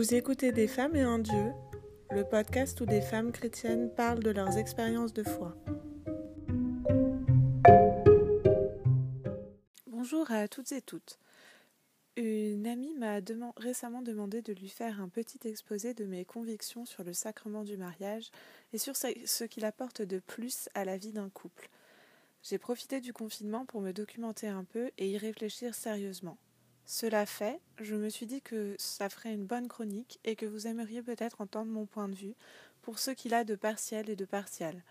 Vous écoutez Des femmes et un Dieu, le podcast où des femmes chrétiennes parlent de leurs expériences de foi. Bonjour à toutes et toutes. Une amie m'a récemment demandé de lui faire un petit exposé de mes convictions sur le sacrement du mariage et sur ce qu'il apporte de plus à la vie d'un couple. J'ai profité du confinement pour me documenter un peu et y réfléchir sérieusement. Cela fait, je me suis dit que ça ferait une bonne chronique et que vous aimeriez peut-être entendre mon point de vue pour ce qu'il a de partiel et de partial.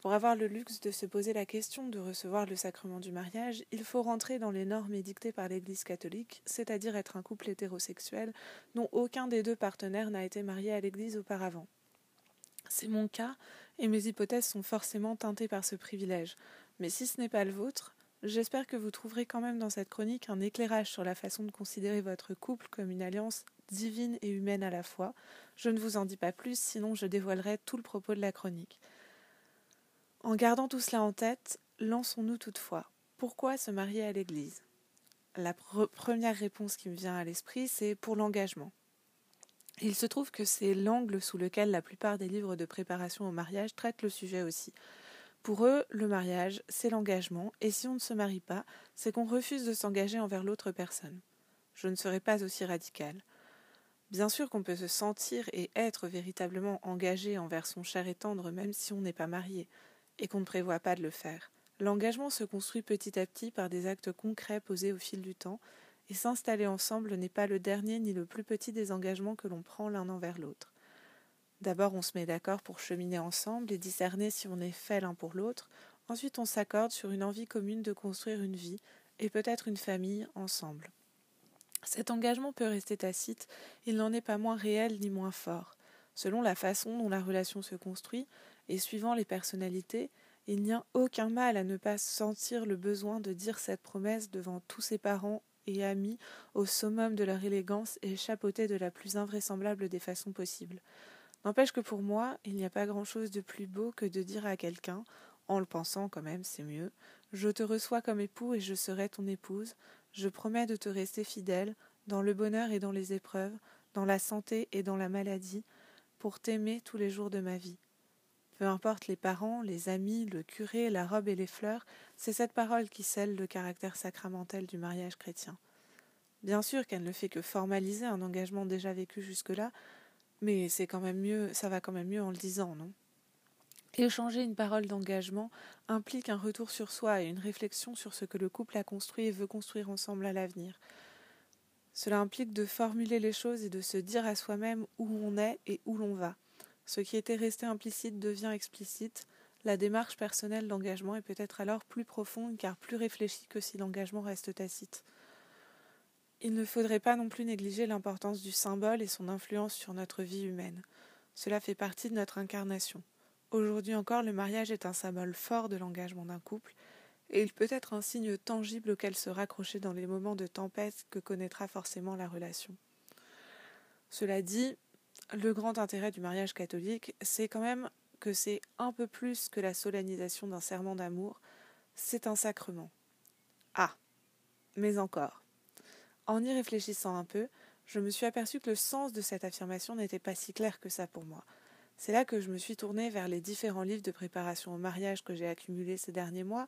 Pour avoir le luxe de se poser la question de recevoir le sacrement du mariage, il faut rentrer dans les normes édictées par l'Église catholique, c'est-à-dire être un couple hétérosexuel dont aucun des deux partenaires n'a été marié à l'Église auparavant. C'est mon cas, et mes hypothèses sont forcément teintées par ce privilège. Mais si ce n'est pas le vôtre, J'espère que vous trouverez quand même dans cette chronique un éclairage sur la façon de considérer votre couple comme une alliance divine et humaine à la fois. Je ne vous en dis pas plus, sinon je dévoilerai tout le propos de la chronique. En gardant tout cela en tête, lançons-nous toutefois. Pourquoi se marier à l'Église? La première réponse qui me vient à l'esprit, c'est pour l'engagement. Il se trouve que c'est l'angle sous lequel la plupart des livres de préparation au mariage traitent le sujet aussi. Pour eux, le mariage, c'est l'engagement, et si on ne se marie pas, c'est qu'on refuse de s'engager envers l'autre personne. Je ne serai pas aussi radicale. Bien sûr qu'on peut se sentir et être véritablement engagé envers son cher et tendre même si on n'est pas marié, et qu'on ne prévoit pas de le faire. L'engagement se construit petit à petit par des actes concrets posés au fil du temps, et s'installer ensemble n'est pas le dernier ni le plus petit des engagements que l'on prend l'un envers l'autre. D'abord, on se met d'accord pour cheminer ensemble et discerner si on est fait l'un pour l'autre. Ensuite, on s'accorde sur une envie commune de construire une vie et peut-être une famille ensemble. Cet engagement peut rester tacite, il n'en est pas moins réel ni moins fort. Selon la façon dont la relation se construit et suivant les personnalités, il n'y a aucun mal à ne pas sentir le besoin de dire cette promesse devant tous ses parents et amis au summum de leur élégance et chapeauté de la plus invraisemblable des façons possibles. N'empêche que pour moi, il n'y a pas grand-chose de plus beau que de dire à quelqu'un, en le pensant quand même, c'est mieux, je te reçois comme époux et je serai ton épouse, je promets de te rester fidèle, dans le bonheur et dans les épreuves, dans la santé et dans la maladie, pour t'aimer tous les jours de ma vie. Peu importe les parents, les amis, le curé, la robe et les fleurs, c'est cette parole qui scelle le caractère sacramentel du mariage chrétien. Bien sûr qu'elle ne fait que formaliser un engagement déjà vécu jusque-là, mais c'est quand même mieux, ça va quand même mieux en le disant, non? Échanger une parole d'engagement implique un retour sur soi et une réflexion sur ce que le couple a construit et veut construire ensemble à l'avenir. Cela implique de formuler les choses et de se dire à soi-même où on est et où l'on va. Ce qui était resté implicite devient explicite. La démarche personnelle d'engagement est peut-être alors plus profonde car plus réfléchie que si l'engagement reste tacite. Il ne faudrait pas non plus négliger l'importance du symbole et son influence sur notre vie humaine. Cela fait partie de notre incarnation. Aujourd'hui encore, le mariage est un symbole fort de l'engagement d'un couple, et il peut être un signe tangible auquel se raccrocher dans les moments de tempête que connaîtra forcément la relation. Cela dit, le grand intérêt du mariage catholique, c'est quand même que c'est un peu plus que la solennisation d'un serment d'amour, c'est un sacrement. Ah, mais encore. En y réfléchissant un peu, je me suis aperçu que le sens de cette affirmation n'était pas si clair que ça pour moi. C'est là que je me suis tournée vers les différents livres de préparation au mariage que j'ai accumulés ces derniers mois,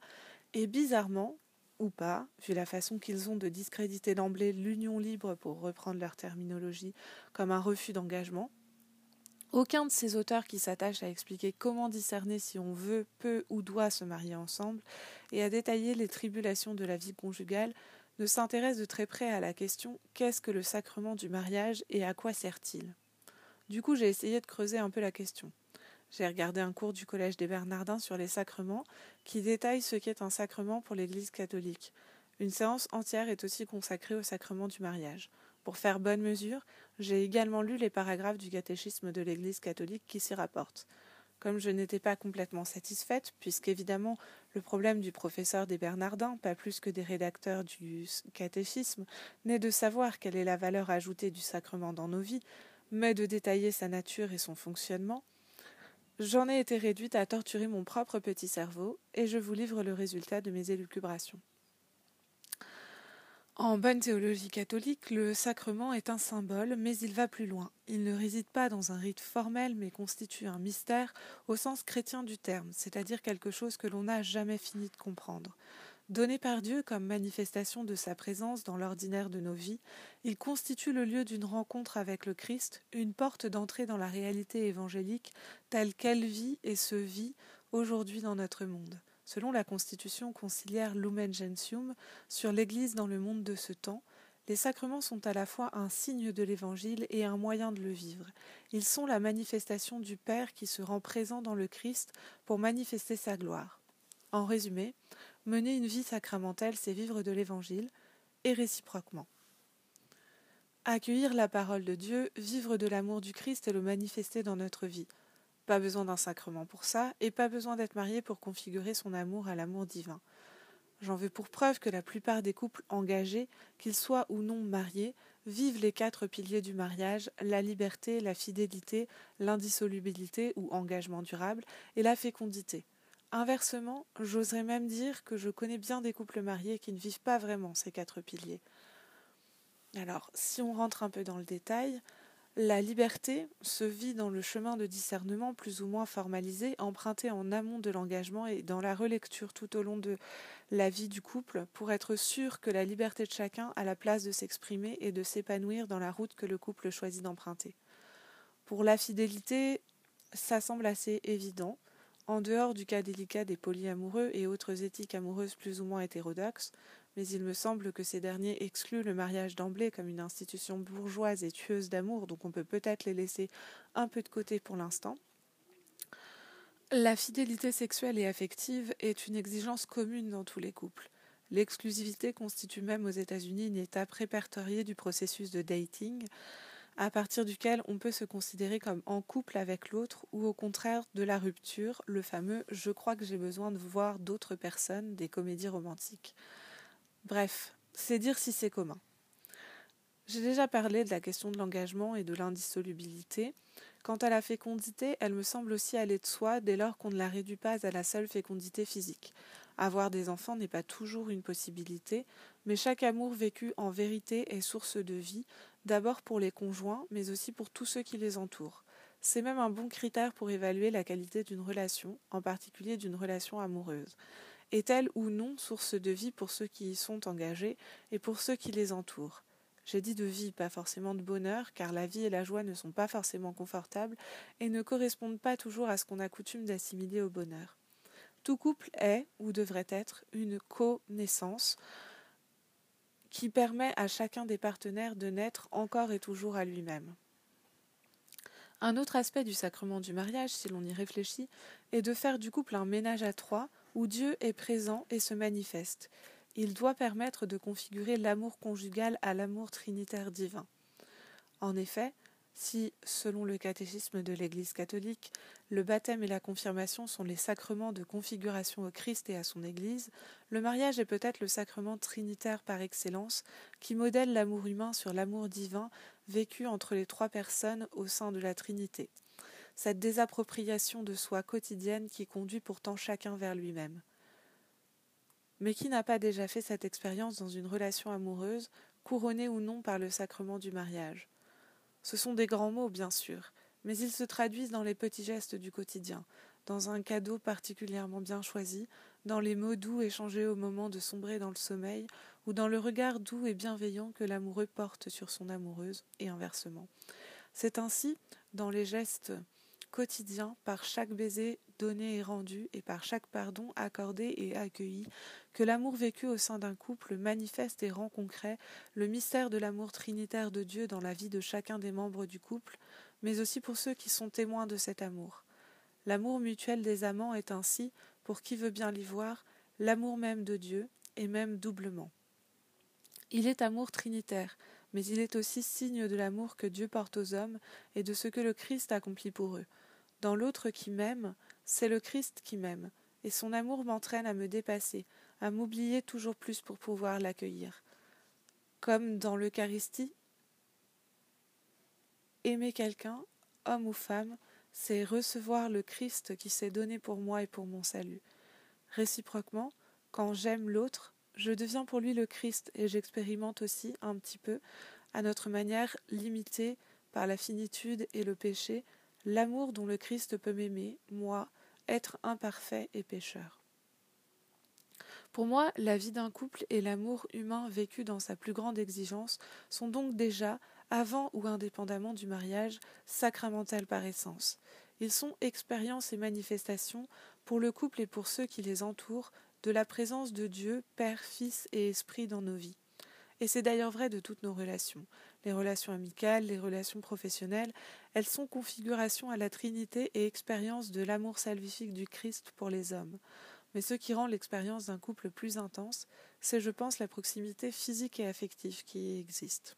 et bizarrement, ou pas, vu la façon qu'ils ont de discréditer d'emblée l'union libre pour reprendre leur terminologie comme un refus d'engagement, aucun de ces auteurs qui s'attachent à expliquer comment discerner si on veut, peut ou doit se marier ensemble et à détailler les tribulations de la vie conjugale ne s'intéresse de très près à la question qu'est-ce que le sacrement du mariage et à quoi sert-il? Du coup, j'ai essayé de creuser un peu la question. J'ai regardé un cours du Collège des Bernardins sur les sacrements qui détaille ce qu'est un sacrement pour l'Église catholique. Une séance entière est aussi consacrée au sacrement du mariage. Pour faire bonne mesure, j'ai également lu les paragraphes du catéchisme de l'Église catholique qui s'y rapportent. Comme je n'étais pas complètement satisfaite, puisqu'évidemment le problème du professeur des Bernardins, pas plus que des rédacteurs du catéchisme, n'est de savoir quelle est la valeur ajoutée du sacrement dans nos vies, mais de détailler sa nature et son fonctionnement, j'en ai été réduite à torturer mon propre petit cerveau, et je vous livre le résultat de mes élucubrations. En bonne théologie catholique, le sacrement est un symbole, mais il va plus loin. Il ne réside pas dans un rite formel, mais constitue un mystère au sens chrétien du terme, c'est-à-dire quelque chose que l'on n'a jamais fini de comprendre. Donné par Dieu comme manifestation de sa présence dans l'ordinaire de nos vies, il constitue le lieu d'une rencontre avec le Christ, une porte d'entrée dans la réalité évangélique telle qu'elle vit et se vit aujourd'hui dans notre monde. Selon la constitution conciliaire Lumen Gentium sur l'Église dans le monde de ce temps, les sacrements sont à la fois un signe de l'Évangile et un moyen de le vivre. Ils sont la manifestation du Père qui se rend présent dans le Christ pour manifester sa gloire. En résumé, mener une vie sacramentelle, c'est vivre de l'Évangile, et réciproquement. Accueillir la parole de Dieu, vivre de l'amour du Christ et le manifester dans notre vie. Pas besoin d'un sacrement pour ça, et pas besoin d'être marié pour configurer son amour à l'amour divin. J'en veux pour preuve que la plupart des couples engagés, qu'ils soient ou non mariés, vivent les quatre piliers du mariage, la liberté, la fidélité, l'indissolubilité ou engagement durable, et la fécondité. Inversement, j'oserais même dire que je connais bien des couples mariés qui ne vivent pas vraiment ces quatre piliers. Alors, si on rentre un peu dans le détail, la liberté se vit dans le chemin de discernement plus ou moins formalisé, emprunté en amont de l'engagement et dans la relecture tout au long de la vie du couple pour être sûr que la liberté de chacun a la place de s'exprimer et de s'épanouir dans la route que le couple choisit d'emprunter. Pour la fidélité, ça semble assez évident. En dehors du cas délicat des polyamoureux et autres éthiques amoureuses plus ou moins hétérodoxes, mais il me semble que ces derniers excluent le mariage d'emblée comme une institution bourgeoise et tueuse d'amour, donc on peut peut-être les laisser un peu de côté pour l'instant. La fidélité sexuelle et affective est une exigence commune dans tous les couples. L'exclusivité constitue même aux États-Unis une étape répertoriée du processus de dating, à partir duquel on peut se considérer comme en couple avec l'autre ou au contraire de la rupture, le fameux je crois que j'ai besoin de voir d'autres personnes des comédies romantiques. Bref, c'est dire si c'est commun. J'ai déjà parlé de la question de l'engagement et de l'indissolubilité. Quant à la fécondité, elle me semble aussi aller de soi dès lors qu'on ne la réduit pas à la seule fécondité physique. Avoir des enfants n'est pas toujours une possibilité, mais chaque amour vécu en vérité est source de vie, d'abord pour les conjoints, mais aussi pour tous ceux qui les entourent. C'est même un bon critère pour évaluer la qualité d'une relation, en particulier d'une relation amoureuse est-elle ou non source de vie pour ceux qui y sont engagés et pour ceux qui les entourent? J'ai dit de vie, pas forcément de bonheur, car la vie et la joie ne sont pas forcément confortables et ne correspondent pas toujours à ce qu'on a coutume d'assimiler au bonheur. Tout couple est, ou devrait être, une connaissance qui permet à chacun des partenaires de naître encore et toujours à lui-même. Un autre aspect du sacrement du mariage, si l'on y réfléchit, est de faire du couple un ménage à trois où Dieu est présent et se manifeste. Il doit permettre de configurer l'amour conjugal à l'amour trinitaire divin. En effet, si, selon le catéchisme de l'Église catholique, le baptême et la confirmation sont les sacrements de configuration au Christ et à son Église, le mariage est peut-être le sacrement trinitaire par excellence qui modèle l'amour humain sur l'amour divin vécu entre les trois personnes au sein de la Trinité cette désappropriation de soi quotidienne qui conduit pourtant chacun vers lui-même. Mais qui n'a pas déjà fait cette expérience dans une relation amoureuse, couronnée ou non par le sacrement du mariage? Ce sont des grands mots, bien sûr, mais ils se traduisent dans les petits gestes du quotidien, dans un cadeau particulièrement bien choisi, dans les mots doux échangés au moment de sombrer dans le sommeil, ou dans le regard doux et bienveillant que l'amoureux porte sur son amoureuse, et inversement. C'est ainsi, dans les gestes quotidien par chaque baiser donné et rendu et par chaque pardon accordé et accueilli, que l'amour vécu au sein d'un couple manifeste et rend concret le mystère de l'amour trinitaire de Dieu dans la vie de chacun des membres du couple, mais aussi pour ceux qui sont témoins de cet amour. L'amour mutuel des amants est ainsi, pour qui veut bien l'y voir, l'amour même de Dieu, et même doublement. Il est amour trinitaire, mais il est aussi signe de l'amour que Dieu porte aux hommes et de ce que le Christ accomplit pour eux. Dans l'autre qui m'aime, c'est le Christ qui m'aime, et son amour m'entraîne à me dépasser, à m'oublier toujours plus pour pouvoir l'accueillir. Comme dans l'Eucharistie, aimer quelqu'un, homme ou femme, c'est recevoir le Christ qui s'est donné pour moi et pour mon salut. Réciproquement, quand j'aime l'autre, Je deviens pour lui le Christ et j'expérimente aussi un petit peu, à notre manière limitée par la finitude et le péché, l'amour dont le Christ peut m'aimer, moi, être imparfait et pécheur. Pour moi, la vie d'un couple et l'amour humain vécu dans sa plus grande exigence sont donc déjà, avant ou indépendamment du mariage, sacramentels par essence. Ils sont expériences et manifestations, pour le couple et pour ceux qui les entourent, de la présence de Dieu, Père, Fils et Esprit dans nos vies. Et c'est d'ailleurs vrai de toutes nos relations. Les relations amicales, les relations professionnelles, elles sont configuration à la Trinité et expérience de l'amour salvifique du Christ pour les hommes. Mais ce qui rend l'expérience d'un couple plus intense, c'est, je pense, la proximité physique et affective qui y existe.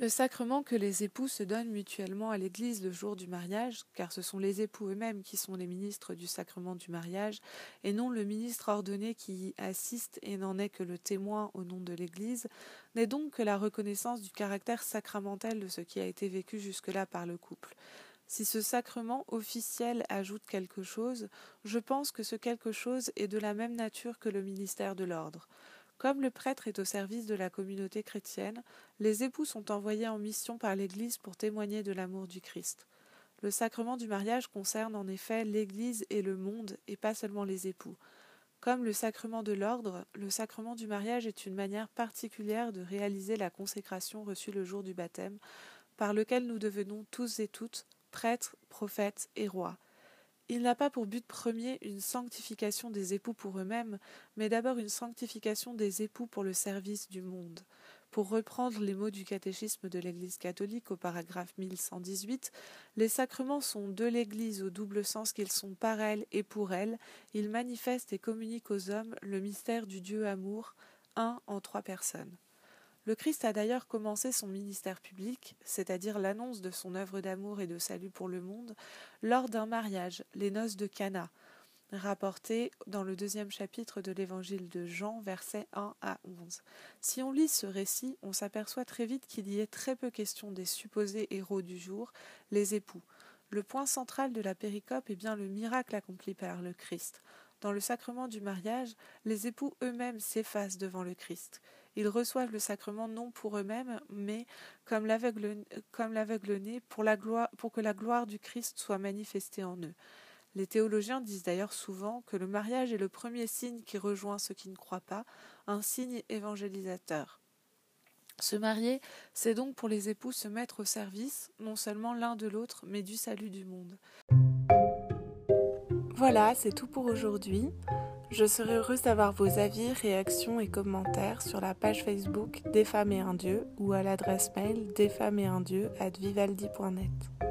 Le sacrement que les époux se donnent mutuellement à l'Église le jour du mariage, car ce sont les époux eux-mêmes qui sont les ministres du sacrement du mariage, et non le ministre ordonné qui y assiste et n'en est que le témoin au nom de l'Église, n'est donc que la reconnaissance du caractère sacramentel de ce qui a été vécu jusque-là par le couple. Si ce sacrement officiel ajoute quelque chose, je pense que ce quelque chose est de la même nature que le ministère de l'ordre. Comme le prêtre est au service de la communauté chrétienne, les époux sont envoyés en mission par l'Église pour témoigner de l'amour du Christ. Le sacrement du mariage concerne en effet l'Église et le monde, et pas seulement les époux. Comme le sacrement de l'ordre, le sacrement du mariage est une manière particulière de réaliser la consécration reçue le jour du baptême, par lequel nous devenons tous et toutes prêtres, prophètes et rois. Il n'a pas pour but premier une sanctification des époux pour eux-mêmes, mais d'abord une sanctification des époux pour le service du monde. Pour reprendre les mots du catéchisme de l'Église catholique au paragraphe 1118, les sacrements sont de l'Église au double sens qu'ils sont par elle et pour elle, ils manifestent et communiquent aux hommes le mystère du Dieu amour, un en trois personnes. Le Christ a d'ailleurs commencé son ministère public, c'est-à-dire l'annonce de son œuvre d'amour et de salut pour le monde, lors d'un mariage, les noces de Cana, rapporté dans le deuxième chapitre de l'évangile de Jean, versets 1 à 11. Si on lit ce récit, on s'aperçoit très vite qu'il y est très peu question des supposés héros du jour, les époux. Le point central de la péricope est bien le miracle accompli par le Christ. Dans le sacrement du mariage, les époux eux-mêmes s'effacent devant le Christ. Ils reçoivent le sacrement non pour eux-mêmes, mais comme l'aveugle-né pour, pour que la gloire du Christ soit manifestée en eux. Les théologiens disent d'ailleurs souvent que le mariage est le premier signe qui rejoint ceux qui ne croient pas, un signe évangélisateur. Se marier, c'est donc pour les époux se mettre au service, non seulement l'un de l'autre, mais du salut du monde. Voilà, c'est tout pour aujourd'hui. Je serai heureuse d'avoir vos avis, réactions et commentaires sur la page Facebook Des femmes et un dieu ou à l'adresse mail desfemmesetundieu at vivaldi.net.